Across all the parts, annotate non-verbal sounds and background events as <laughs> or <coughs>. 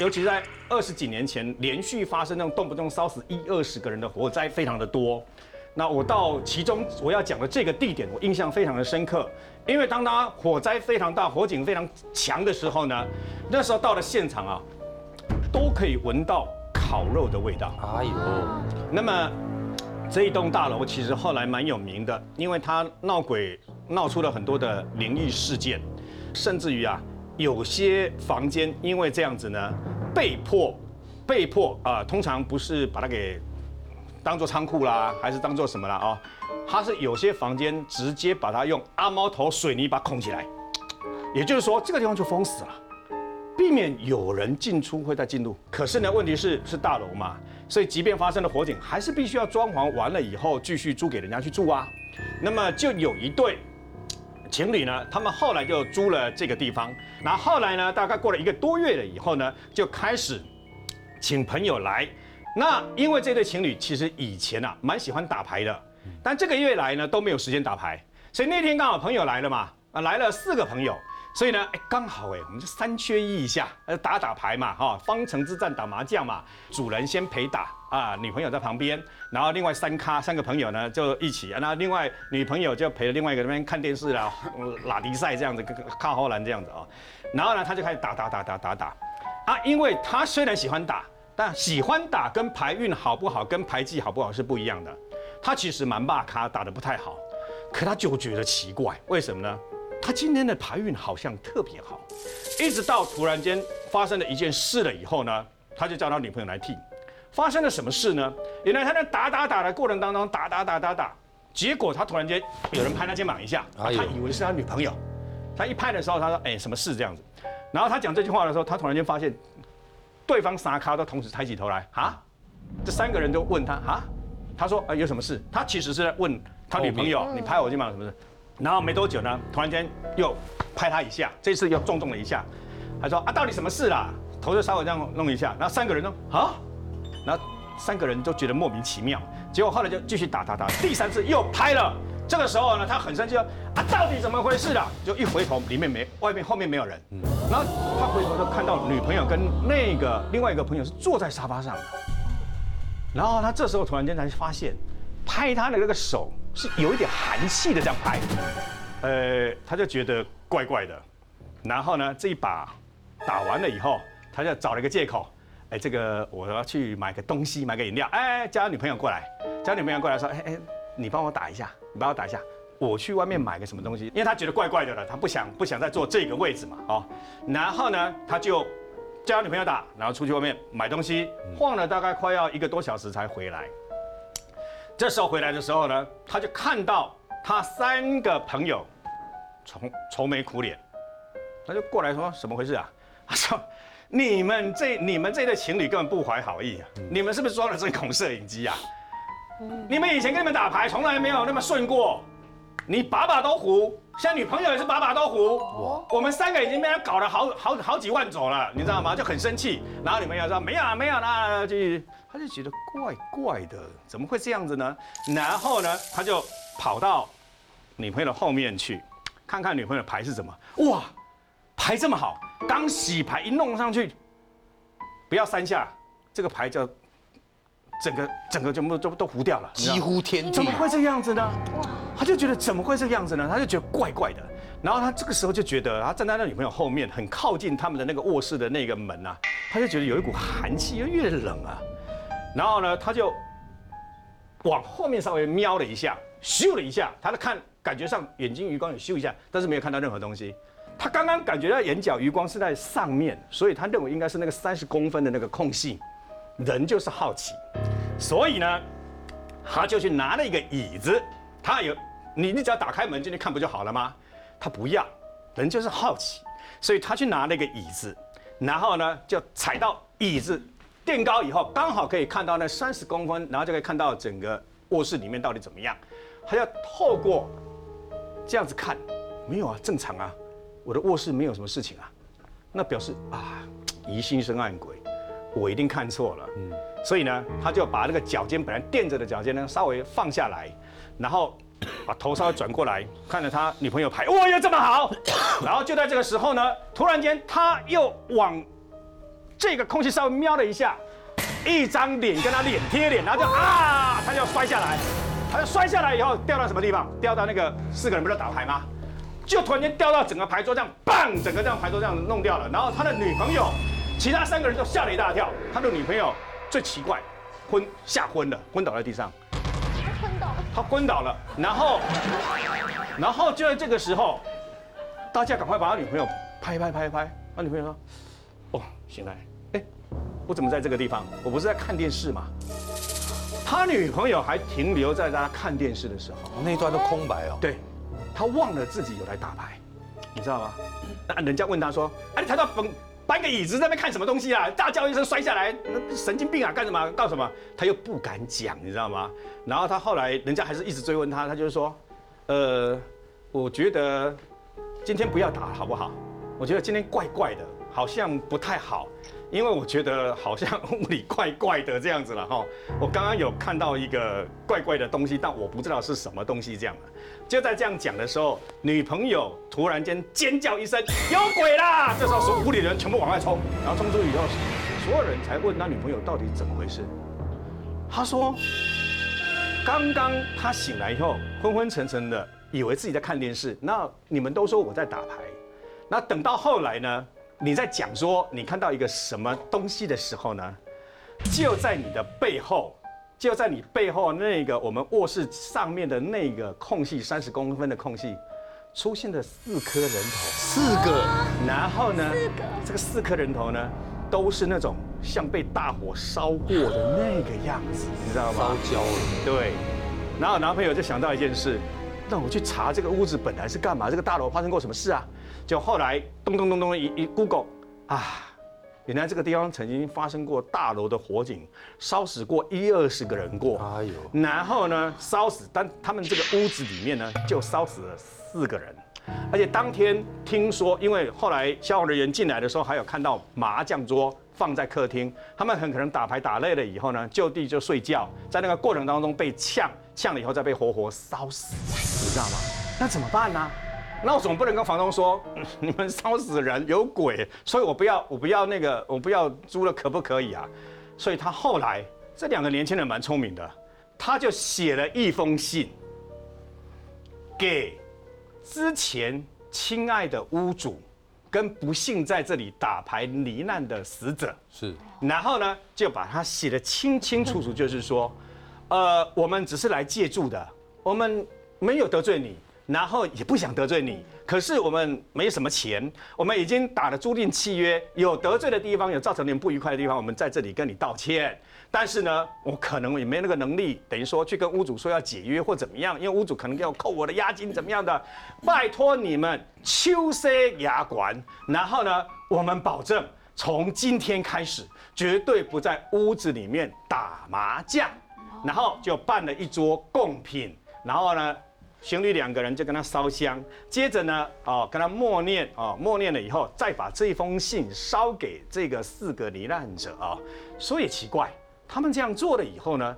尤其在二十几年前，连续发生那种动不动烧死一二十个人的火灾非常的多。那我到其中我要讲的这个地点，我印象非常的深刻，因为当它火灾非常大、火警非常强的时候呢，那时候到了现场啊，都可以闻到烤肉的味道。哎呦，那么这一栋大楼其实后来蛮有名的，因为它闹鬼闹出了很多的灵异事件，甚至于啊，有些房间因为这样子呢，被迫被迫啊，通常不是把它给。当做仓库啦，还是当做什么啦？哦，它是有些房间直接把它用阿猫头水泥把它孔起来，也就是说这个地方就封死了，避免有人进出会再进入。可是呢，问题是是大楼嘛，所以即便发生了火警，还是必须要装潢完了以后继续租给人家去住啊。那么就有一对情侣呢，他们后来就租了这个地方，然后后来呢，大概过了一个多月了以后呢，就开始请朋友来。那因为这对情侣其实以前啊蛮喜欢打牌的，但这个月来呢都没有时间打牌，所以那天刚好朋友来了嘛，啊来了四个朋友，所以呢哎刚好哎我们就三缺一一下，呃打打牌嘛哈，方城之战打麻将嘛，主人先陪打啊，女朋友在旁边，然后另外三咖三个朋友呢就一起，那另外女朋友就陪着另外一个那边看电视啦，拉迪赛这样子，靠后栏这样子啊，然后呢他就开始打打打打打打，啊因为他虽然喜欢打。但喜欢打跟牌运好不好，跟牌技好不好是不一样的。他其实蛮骂咖，打得不太好，可他就觉得奇怪，为什么呢？他今天的牌运好像特别好，一直到突然间发生了一件事了以后呢，他就叫他女朋友来替。发生了什么事呢？原来他在打打打的过程当中，打打打打打，结果他突然间有人拍他肩膀一下，他以为是他女朋友。他一拍的时候，他说：“哎，什么事这样子？”然后他讲这句话的时候，他突然间发现。对方三咖都同时抬起头来，啊，这三个人都问他，啊，他说，啊，有什么事？他其实是在问他女朋友，你拍我肩膀什么事？然后没多久呢，突然间又拍他一下，这次又重重了一下，他说，啊，到底什么事啦？头就稍微这样弄一下，然后三个人都，啊，然后三个人都觉得莫名其妙，结果后来就继续打打打，第三次又拍了。这个时候呢，他很生气说啊，到底怎么回事啊？就一回头，里面没，外面后面没有人。嗯然后他回头就看到女朋友跟那个另外一个朋友是坐在沙发上。然后他这时候突然间才发现，拍他的那个手是有一点寒气的这样拍，呃，他就觉得怪怪的。然后呢，这一把打完了以后，他就找了一个借口，哎，这个我要去买个东西，买个饮料，哎，叫女朋友过来，叫女朋友过来说，哎哎。你帮我打一下，你帮我打一下，我去外面买个什么东西，因为他觉得怪怪的了，他不想不想再坐这个位置嘛，哦，然后呢，他就叫女朋友打，然后出去外面买东西，晃了大概快要一个多小时才回来。这时候回来的时候呢，他就看到他三个朋友愁愁眉苦脸，他就过来说什么回事啊？他说你们这你们这对情侣根本不怀好意啊，你们是不是装了针孔摄影机啊？你们以前跟你们打牌从来没有那么顺过，你把把都胡，现在女朋友也是把把都胡，我们三个已经被他搞了好好好几万走了，你知道吗？就很生气，然后女朋友说没有啊没有啦，就他就觉得怪怪的，怎么会这样子呢？然后呢，他就跑到女朋友的后面去，看看女朋友的牌是什么，哇，牌这么好，刚洗牌一弄上去，不要三下，这个牌就。整个整个全部都都糊掉了，几乎天地，怎么会这个样子呢？哇，他就觉得怎么会这个样子呢？他就觉得怪怪的。然后他这个时候就觉得，他站在那女朋友后面，很靠近他们的那个卧室的那个门啊，他就觉得有一股寒气，又越冷啊。然后呢，他就往后面稍微瞄了一下，咻了一下，他的看感觉上眼睛余光有咻一下，但是没有看到任何东西。他刚刚感觉到眼角余光是在上面，所以他认为应该是那个三十公分的那个空隙。人就是好奇。所以呢，他就去拿了一个椅子，他有你，你只要打开门进去看不就好了吗？他不要，人就是好奇，所以他去拿了一个椅子，然后呢就踩到椅子垫高以后，刚好可以看到那三十公分，然后就可以看到整个卧室里面到底怎么样。他要透过这样子看，没有啊，正常啊，我的卧室没有什么事情啊，那表示啊，疑心生暗鬼。我一定看错了，嗯，所以呢，他就把那个脚尖本来垫着的脚尖呢稍微放下来，然后 <coughs> 把头稍微转过来，看着他女朋友牌，哇，又这么好，<coughs> 然后就在这个时候呢，突然间他又往这个空气稍微瞄了一下，一张脸跟他脸贴脸，然后就啊，他就要摔下来，他就摔下来以后掉到什么地方？掉到那个四个人不是打牌吗？就突然间掉到整个牌桌这样，棒，整个这样牌桌这样弄掉了。然后他的女朋友，其他三个人都吓了一大跳。他的女朋友最奇怪，昏吓昏了，昏倒在地上。他昏倒了。他昏倒了，然后，然后就在这个时候，大家赶快把他女朋友拍拍拍拍。他女朋友说：“哦，醒来，哎，我怎么在这个地方？我不是在看电视吗？”他女朋友还停留在他看电视的时候，那一段都空白哦。对。他忘了自己有来打牌，你知道吗？那人家问他说：“哎，你抬到搬搬个椅子在那边看什么东西啊？”大叫一声摔下来，那神经病啊！干什么？干什么？他又不敢讲，你知道吗？然后他后来人家还是一直追问他，他就是说：“呃，我觉得今天不要打好不好？我觉得今天怪怪的，好像不太好。”因为我觉得好像屋里怪怪的这样子了哈，我刚刚有看到一个怪怪的东西，但我不知道是什么东西这样的。就在这样讲的时候，女朋友突然间尖叫一声：“有鬼啦！” <laughs> 这时候，所有屋里人全部往外冲，然后冲出去以后，所有人才问他女朋友到底怎么回事。他说：“刚刚他醒来以后，昏昏沉沉的，以为自己在看电视。那你们都说我在打牌，那等到后来呢？”你在讲说你看到一个什么东西的时候呢？就在你的背后，就在你背后那个我们卧室上面的那个空隙，三十公分的空隙，出现了四颗人头，四个。然后呢？四个。这个四颗人头呢，都是那种像被大火烧过的那个样子，你知道吗？烧焦了。对。然后男朋友就想到一件事，让我去查这个屋子本来是干嘛？这个大楼发生过什么事啊？就后来咚咚咚咚一一 Google 啊，原来这个地方曾经发生过大楼的火警，烧死过一二十个人过。哎呦，然后呢，烧死，但他们这个屋子里面呢，就烧死了四个人。而且当天听说，因为后来消防人员进来的时候，还有看到麻将桌放在客厅，他们很可能打牌打累了以后呢，就地就睡觉，在那个过程当中被呛，呛了以后再被活活烧死，你知道吗？那怎么办呢？那我总不能跟房东说，<laughs> 你们烧死人有鬼，所以我不要，我不要那个，我不要租了，可不可以啊？所以他后来这两个年轻人蛮聪明的，他就写了一封信给之前亲爱的屋主跟不幸在这里打牌罹难的死者，是，然后呢就把他写的清清楚楚，就是说，呃，我们只是来借住的，我们没有得罪你。然后也不想得罪你，可是我们没什么钱，我们已经打了租赁契约，有得罪的地方，有造成你们不愉快的地方，我们在这里跟你道歉。但是呢，我可能也没那个能力，等于说去跟屋主说要解约或怎么样，因为屋主可能要扣我的押金怎么样的，拜托你们秋色牙管。然后呢，我们保证从今天开始绝对不在屋子里面打麻将，然后就办了一桌贡品，然后呢。情侣两个人就跟他烧香，接着呢，哦，跟他默念，哦，默念了以后，再把这封信烧给这个四个罹难者啊。所以奇怪，他们这样做了以后呢，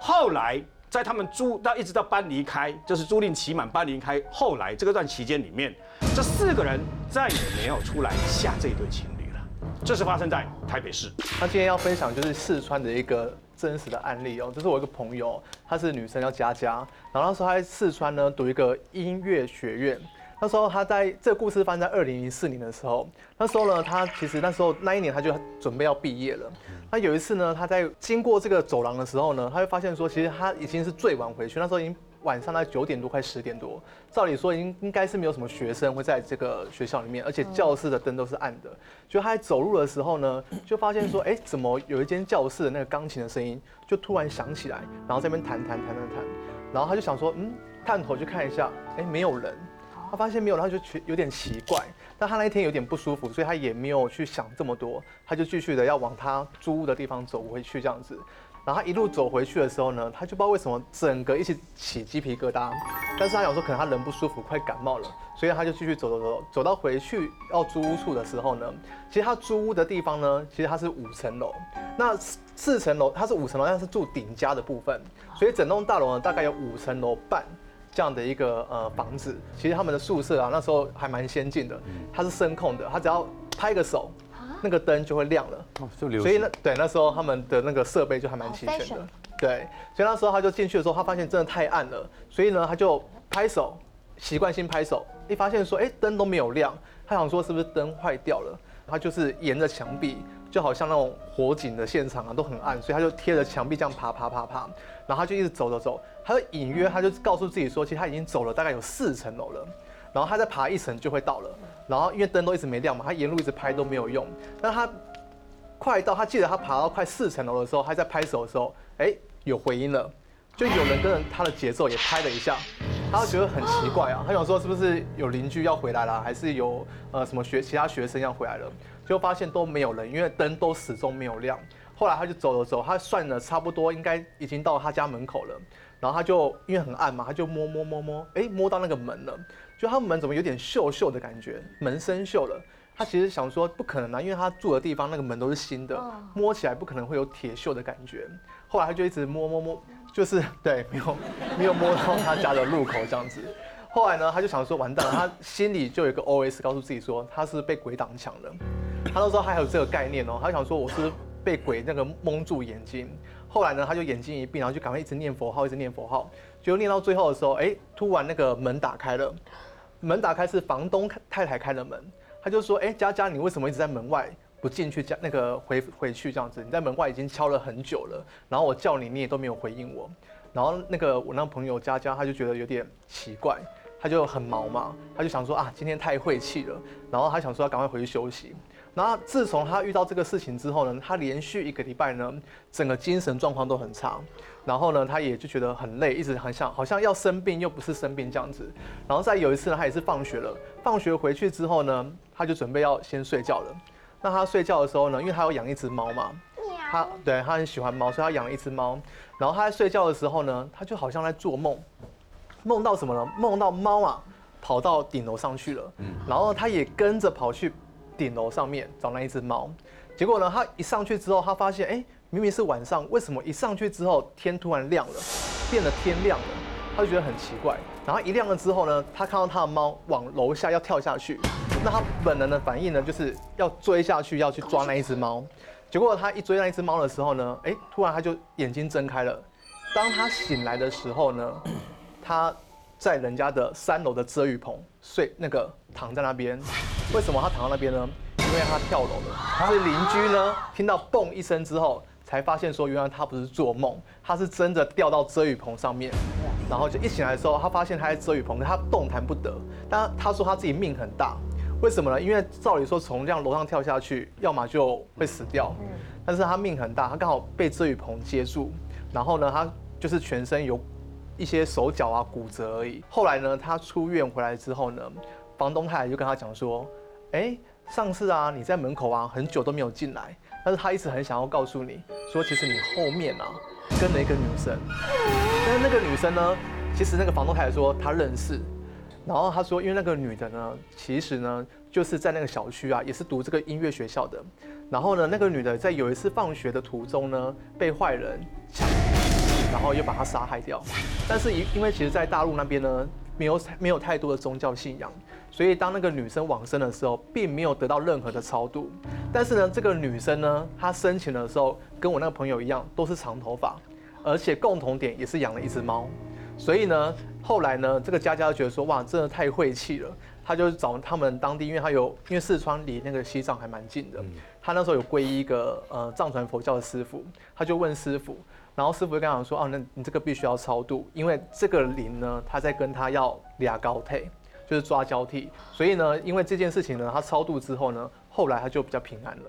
后来在他们租到一直到搬离开，就是租赁期满搬离开，后来这个段期间里面，这四个人再也没有出来吓这对情侣了。这是发生在台北市。那今天要分享就是四川的一个。真实的案例哦，这是我一个朋友，她是女生叫佳佳，然后那时候她在四川呢读一个音乐学院，那时候她在这个故事发生在二零零四年的时候，那时候呢，她其实那时候那一年她就准备要毕业了，那有一次呢，她在经过这个走廊的时候呢，她就发现说，其实她已经是最晚回去，那时候已经。晚上在九点多快十点多，照理说应应该是没有什么学生会在这个学校里面，而且教室的灯都是暗的。就他在走路的时候呢，就发现说，哎，怎么有一间教室的那个钢琴的声音就突然响起来，然后在那边弹弹弹弹弹，然后他就想说，嗯，探头去看一下，哎，没有人。他发现没有，他就觉有点奇怪。但他那一天有点不舒服，所以他也没有去想这么多，他就继续的要往他租屋的地方走回去这样子。然后他一路走回去的时候呢，他就不知道为什么整个一起起鸡皮疙瘩。但是他想说可能他人不舒服，快感冒了，所以他就继续走走走，走到回去要租屋处的时候呢，其实他租屋的地方呢，其实他是五层楼，那四层楼他是五层楼，但是住顶家的部分，所以整栋大楼呢大概有五层楼半这样的一个呃房子。其实他们的宿舍啊那时候还蛮先进的，它是声控的，他只要拍个手。那个灯就会亮了。哦，就流所以那，对，那时候他们的那个设备就还蛮齐全的。对，所以那时候他就进去的时候，他发现真的太暗了，所以呢，他就拍手，习惯性拍手，一发现说，哎，灯都没有亮，他想说是不是灯坏掉了？他就是沿着墙壁，就好像那种火警的现场啊，都很暗，所以他就贴着墙壁这样爬爬爬爬，然后他就一直走走走，他就隐约他就告诉自己说，其实他已经走了大概有四层楼了。然后他再爬一层就会到了，然后因为灯都一直没亮嘛，他沿路一直拍都没有用。但他快到，他记得他爬到快四层楼的时候，他在拍手的时候，哎，有回音了，就有人跟着他的节奏也拍了一下，他觉得很奇怪啊，他想说是不是有邻居要回来了，还是有呃什么学其他学生要回来了，结果发现都没有人，因为灯都始终没有亮。后来他就走了走，他算了差不多应该已经到他家门口了，然后他就因为很暗嘛，他就摸摸摸摸，哎，摸到那个门了，就他门怎么有点锈锈的感觉，门生锈了。他其实想说不可能啊，因为他住的地方那个门都是新的，摸起来不可能会有铁锈的感觉。后来他就一直摸摸摸，<laughs> 就是对，没有没有摸到他家的入口这样子。后来呢，他就想说完蛋了，他心里就有一个 OS 告诉自己说他是被鬼挡墙了。他那时候还有这个概念哦，他想说我是被鬼那个蒙住眼睛。后来呢，他就眼睛一闭，然后就赶快一直念佛号，一直念佛号。就念到最后的时候，哎，突然那个门打开了，门打开是房东太太开了门。他就说：“哎，佳佳，你为什么一直在门外不进去？家那个回回去这样子？你在门外已经敲了很久了，然后我叫你，你也都没有回应我。然后那个我那朋友佳佳，他就觉得有点奇怪，他就很毛嘛，他就想说啊，今天太晦气了，然后他想说要赶快回去休息。然后自从他遇到这个事情之后呢，他连续一个礼拜呢，整个精神状况都很差。然后呢，他也就觉得很累，一直很想好像要生病又不是生病这样子。然后在有一次呢，他也是放学了，放学回去之后呢，他就准备要先睡觉了。那他睡觉的时候呢，因为他要养一只猫嘛，他对他很喜欢猫，所以他养了一只猫。然后他在睡觉的时候呢，他就好像在做梦，梦到什么呢？梦到猫啊跑到顶楼上去了，然后他也跟着跑去顶楼上面找那一只猫。结果呢，他一上去之后，他发现哎。明明是晚上，为什么一上去之后天突然亮了，变得天亮了？他就觉得很奇怪。然后一亮了之后呢，他看到他的猫往楼下要跳下去，那他本能的反应呢，就是要追下去要去抓那一只猫。结果他一追那一只猫的时候呢，哎，突然他就眼睛睁开了。当他醒来的时候呢，他在人家的三楼的遮雨棚睡，那个躺在那边。为什么他躺在那边呢？因为他跳楼了。他是邻居呢，听到嘣一声之后。才发现说，原来他不是做梦，他是真的掉到遮雨棚上面，然后就一醒来的时候，他发现他在遮雨棚，他动弹不得。但他说他自己命很大，为什么呢？因为照理说从这样楼上跳下去，要么就会死掉，但是他命很大，他刚好被遮雨棚接住，然后呢，他就是全身有一些手脚啊骨折而已。后来呢，他出院回来之后呢，房东太太就跟他讲说，哎，上次啊你在门口啊很久都没有进来。但是他一直很想要告诉你说，其实你后面啊跟了一个女生，但是那个女生呢，其实那个房东太太说她认识，然后她说，因为那个女的呢，其实呢就是在那个小区啊，也是读这个音乐学校的，然后呢，那个女的在有一次放学的途中呢，被坏人抢，然后又把她杀害掉，但是因因为其实，在大陆那边呢。没有没有太多的宗教信仰，所以当那个女生往生的时候，并没有得到任何的超度。但是呢，这个女生呢，她生前的时候跟我那个朋友一样，都是长头发，而且共同点也是养了一只猫。所以呢，后来呢，这个佳佳觉得说，哇，真的太晦气了。他就找他们当地，因为他有，因为四川离那个西藏还蛮近的，他那时候有皈依一个呃藏传佛教的师傅，他就问师傅。然后师傅就跟他讲说：“哦，那你这个必须要超度，因为这个灵呢，他在跟他要俩高配，就是抓交替。所以呢，因为这件事情呢，他超度之后呢，后来他就比较平安了。”